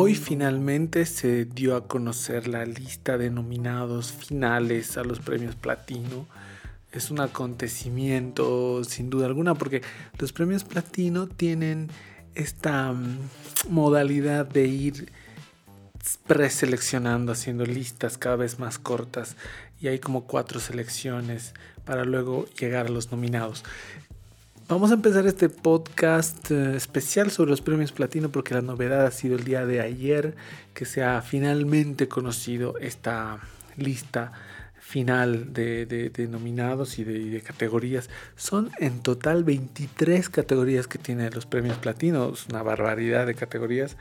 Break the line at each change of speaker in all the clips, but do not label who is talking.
Hoy finalmente se dio a conocer la lista de nominados finales a los premios Platino. Es un acontecimiento sin duda alguna porque los premios Platino tienen esta mm, modalidad de ir preseleccionando, haciendo listas cada vez más cortas y hay como cuatro selecciones para luego llegar a los nominados. Vamos a empezar este podcast eh, especial sobre los premios platino porque la novedad ha sido el día de ayer que se ha finalmente conocido esta lista final de, nominados y de, categorías. Son en total 23 categorías que tiene los premios platino, es una barbaridad de categorías.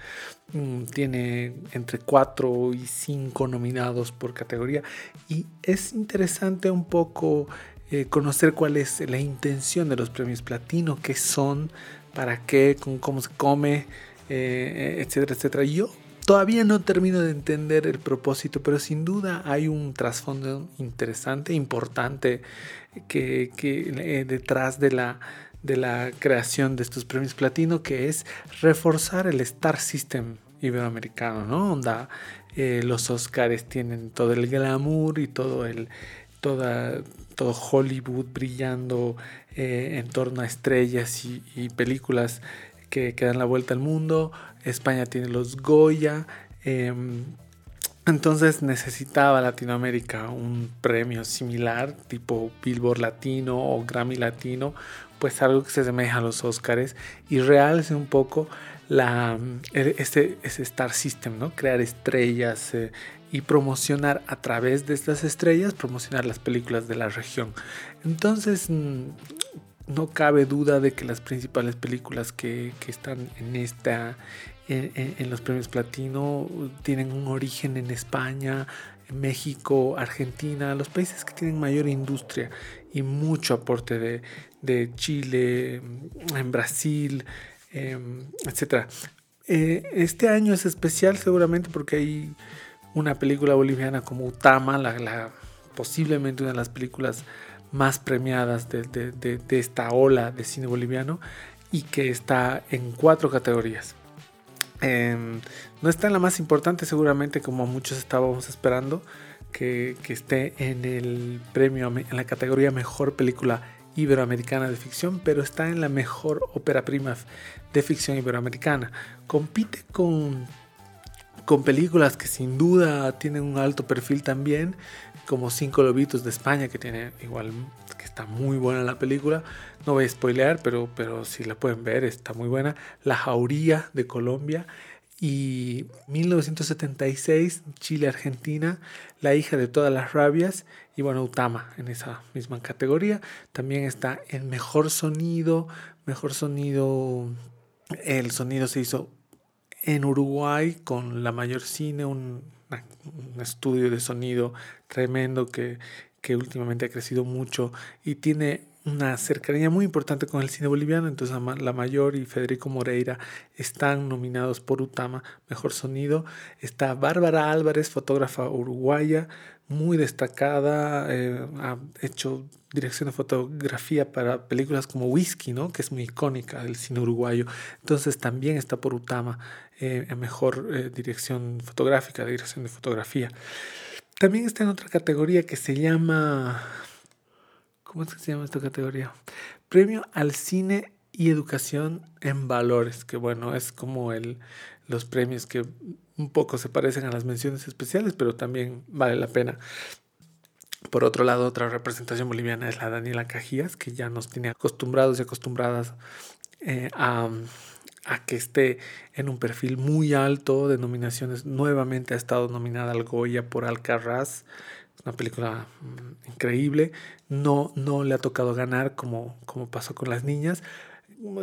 Mm, tiene entre 4 y 5 nominados por categoría y es interesante un poco eh, conocer cuál es la intención de los premios platino, qué son, para qué, cómo se come, eh, etcétera, etcétera. Yo todavía no termino de entender el propósito, pero sin duda hay un trasfondo interesante, importante, que, eh, detrás de la, de la creación de estos premios platino, que es reforzar el Star System iberoamericano, ¿no? Onda, los Oscars tienen todo el glamour y todo el, toda, todo Hollywood brillando eh, en torno a estrellas y, películas que, dan la vuelta al mundo. España tiene los Goya. Em, entonces necesitaba Latinoamérica un premio similar, tipo Billboard Latino o Grammy Latino, pues algo que se asemeja a los Oscars y realce un poco la, este, Star System, ¿no? Crear estrellas, eh, y promocionar a través de estas estrellas, promocionar las películas de la región. Entonces, mm, no cabe duda de que las principales películas que, están en esta en, los premios platino tienen un origen en España, México, Argentina, los países que tienen mayor industria y mucho aporte de, Chile, en Brasil, em, etc. Eh, este año es especial seguramente porque hay una película boliviana como Utama, la, posiblemente una de las películas más premiadas de, esta ola de cine boliviano y que está en cuatro categorías. Em, no está en la más importante seguramente como muchos estábamos esperando que, esté en el premio en la categoría mejor película iberoamericana de ficción, pero está en la mejor ópera prima de ficción iberoamericana. Compite con con películas que sin duda tienen un alto perfil también, como Cinco Lobitos de España, que tiene igual, que está muy buena la película. No voy a spoilear, pero, pero si la pueden ver, está muy buena. La Jauría de Colombia. Y 1976, Chile-Argentina, La hija de todas las rabias. Y bueno, Utama en esa misma categoría. También está en Mejor Sonido. Mejor Sonido. El sonido se hizo en Uruguay con la mayor cine, un, estudio de sonido tremendo que, que últimamente ha crecido mucho y tiene una cercanía muy importante con el cine boliviano, entonces La Mayor y Federico Moreira están nominados por Utama, Mejor Sonido. Está Bárbara Álvarez, fotógrafa uruguaya, muy destacada, eh, ha hecho dirección de fotografía para películas como Whisky, ¿no? que es muy icónica del cine uruguayo. Entonces también está por Utama eh, mejor eh, dirección fotográfica, dirección de fotografía. También está en otra categoría que se llama... ¿Cómo es que se llama esta categoría? Premio al cine y educación en valores, que bueno, es como el, los premios que un poco se parecen a las menciones especiales, pero también vale la pena. Por otro lado, otra representación boliviana es la Daniela Cajías, que ya nos tiene acostumbrados y acostumbradas eh, a, a, que esté en un perfil muy alto de nominaciones. Nuevamente ha estado nominada al Goya por Alcarraz, una película mm, increíble. No, no le ha tocado ganar como, como pasó con las niñas,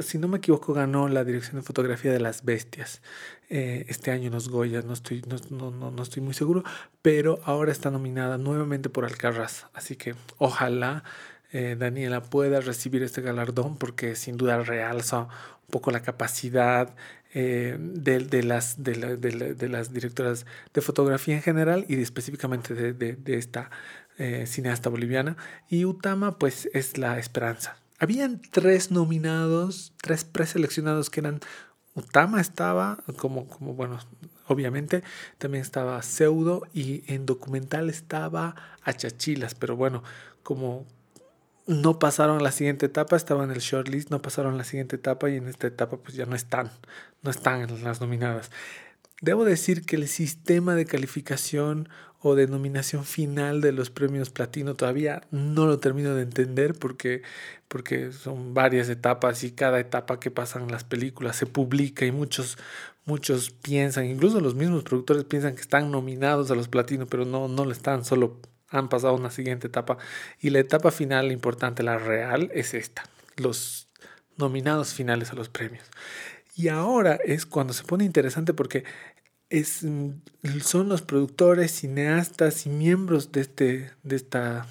si no me equivoco, ganó la dirección de fotografía de Las Bestias. Eh, este año en los Goya, no estoy, no, no, no, estoy muy seguro, pero ahora está nominada nuevamente por Alcarraz, así que ojalá eh, Daniela pueda recibir este galardón porque sin duda realza un poco la capacidad eh, de, las, de, de, las directoras de fotografía en general y específicamente de, esta cineasta boliviana. Y Utama pues es la esperanza habían tres nominados, tres preseleccionados que eran Utama estaba como, como bueno, obviamente. También estaba Pseudo y en documental estaba Achachilas, pero bueno, como no pasaron la siguiente etapa, estaban en el shortlist, no pasaron la siguiente etapa y en esta etapa pues ya no están, no están en las nominadas. Debo decir que el sistema de calificación o denominación final de los premios platino todavía no lo termino de entender porque, porque son varias etapas y cada etapa que pasan las películas se publica y muchos, muchos piensan, incluso los mismos productores piensan que están nominados a los platinos, pero no, no lo están, solo han pasado una siguiente etapa. Y la etapa final importante, la real, es esta, los nominados finales a los premios. Y ahora es cuando se pone interesante porque es, son los productores, cineastas y miembros de, este, de esta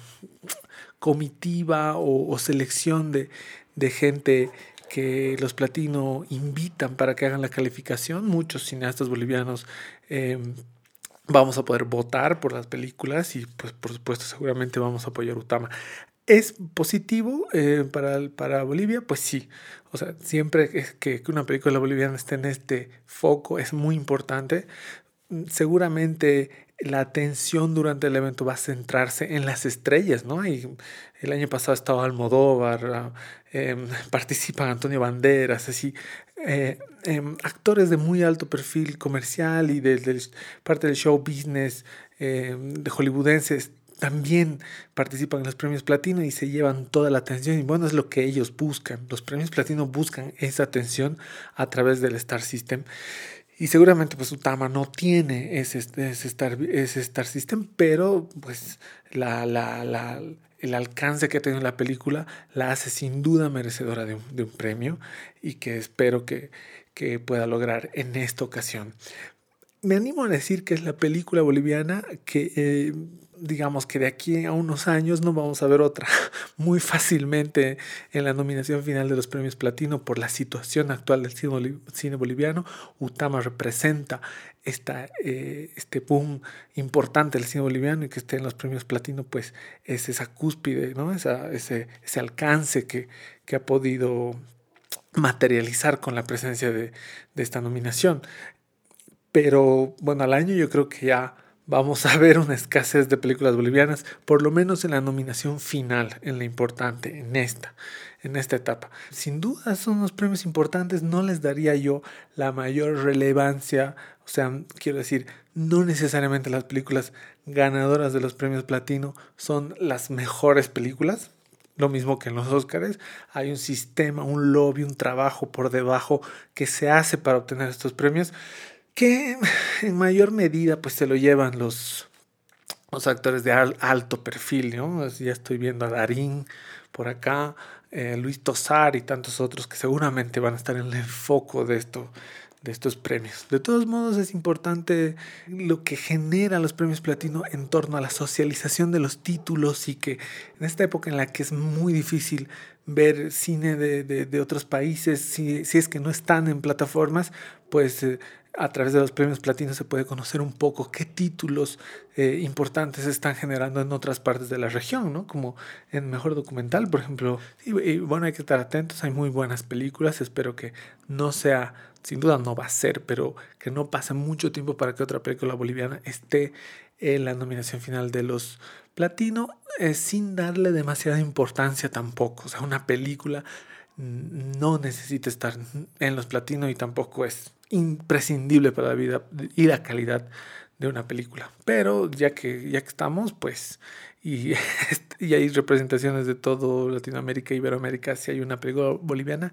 comitiva o, selección de, de, gente que los platino invitan para que hagan la calificación. Muchos cineastas bolivianos em, vamos a poder votar por las películas y pues por supuesto seguramente vamos a apoyar Utama. ¿Es positivo eh, para, para Bolivia? Pues sí. O sea, siempre que, que una película boliviana esté en este foco es muy importante. Seguramente la atención durante el evento va a centrarse en las estrellas, ¿no? El año pasado estaba Almodóvar, em, participan Antonio Banderas, así, eh, em, actores de muy alto perfil comercial y de, parte del show business em, de hollywoodenses también participan en los premios platino y se llevan toda la atención y bueno, es lo que ellos buscan. Los premios platino buscan esa atención a través del Star System. Y seguramente pues Utama no tiene ese, ese, Star, ese Star System, pero pues la, la, la, el alcance que ha tenido la película la hace sin duda merecedora de un, de un premio y que espero que, que pueda lograr en esta ocasión. Me animo a decir que es la película boliviana que eh, digamos que de aquí a unos años no vamos a ver otra muy fácilmente en la nominación final de los premios platino por la situación actual del cine boliviano. Utama representa esta, eh, este boom importante del cine boliviano y que esté en los premios platino, pues es esa cúspide, ¿no? ese, ese alcance que, que ha podido materializar con la presencia de, de esta nominación. Pero bueno, al año yo creo que ya vamos a ver una escasez de películas bolivianas, por lo menos en la nominación final, en la importante, en esta, en esta etapa. Sin duda son unos premios importantes, no les daría yo la mayor relevancia, o sea, quiero decir, no necesariamente las películas ganadoras de los premios platino son las mejores películas. Lo mismo que en los Oscars, hay un sistema, un lobby, un trabajo por debajo que se hace para obtener estos premios que en mayor medida pues se lo llevan los, los actores de alto perfil, ¿no? Ya estoy viendo a Darín por acá, eh, Luis Tosar y tantos otros que seguramente van a estar en el foco de esto de estos premios. De todos modos es importante lo que genera los premios platino en torno a la socialización de los títulos y que en esta época en la que es muy difícil ver cine de, de, otros países, si, si, es que no están en plataformas, pues eh, a través de los premios platino se puede conocer un poco qué títulos eh, importantes están generando en otras partes de la región, ¿no? Como en Mejor Documental, por ejemplo. Y, bueno, hay que estar atentos, hay muy buenas películas, espero que no sea, sin duda no va a ser, pero que no pase mucho tiempo para que otra película boliviana esté en la nominación final de los platino, eh, sin darle demasiada importancia tampoco. O sea, una película no necesita estar en los platinos y tampoco es imprescindible para la vida y la calidad de una película. Pero ya que, ya que estamos, pues, y, y hay representaciones de todo Latinoamérica, Iberoamérica, si hay una película boliviana,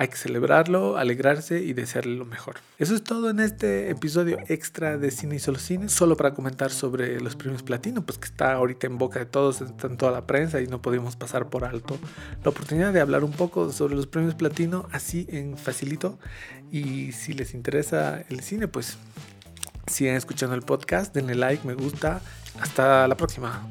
hay que celebrarlo, alegrarse y desearle lo mejor. Eso es todo en este episodio extra de Cine y Solo Cine, solo para comentar sobre los premios platino, pues que está ahorita en boca de todos, está en toda la prensa y no podemos pasar por alto la oportunidad de hablar un poco sobre los premios platino así en facilito. Y si les interesa el cine, pues sigan escuchando el podcast, denle like, me gusta. Hasta la próxima.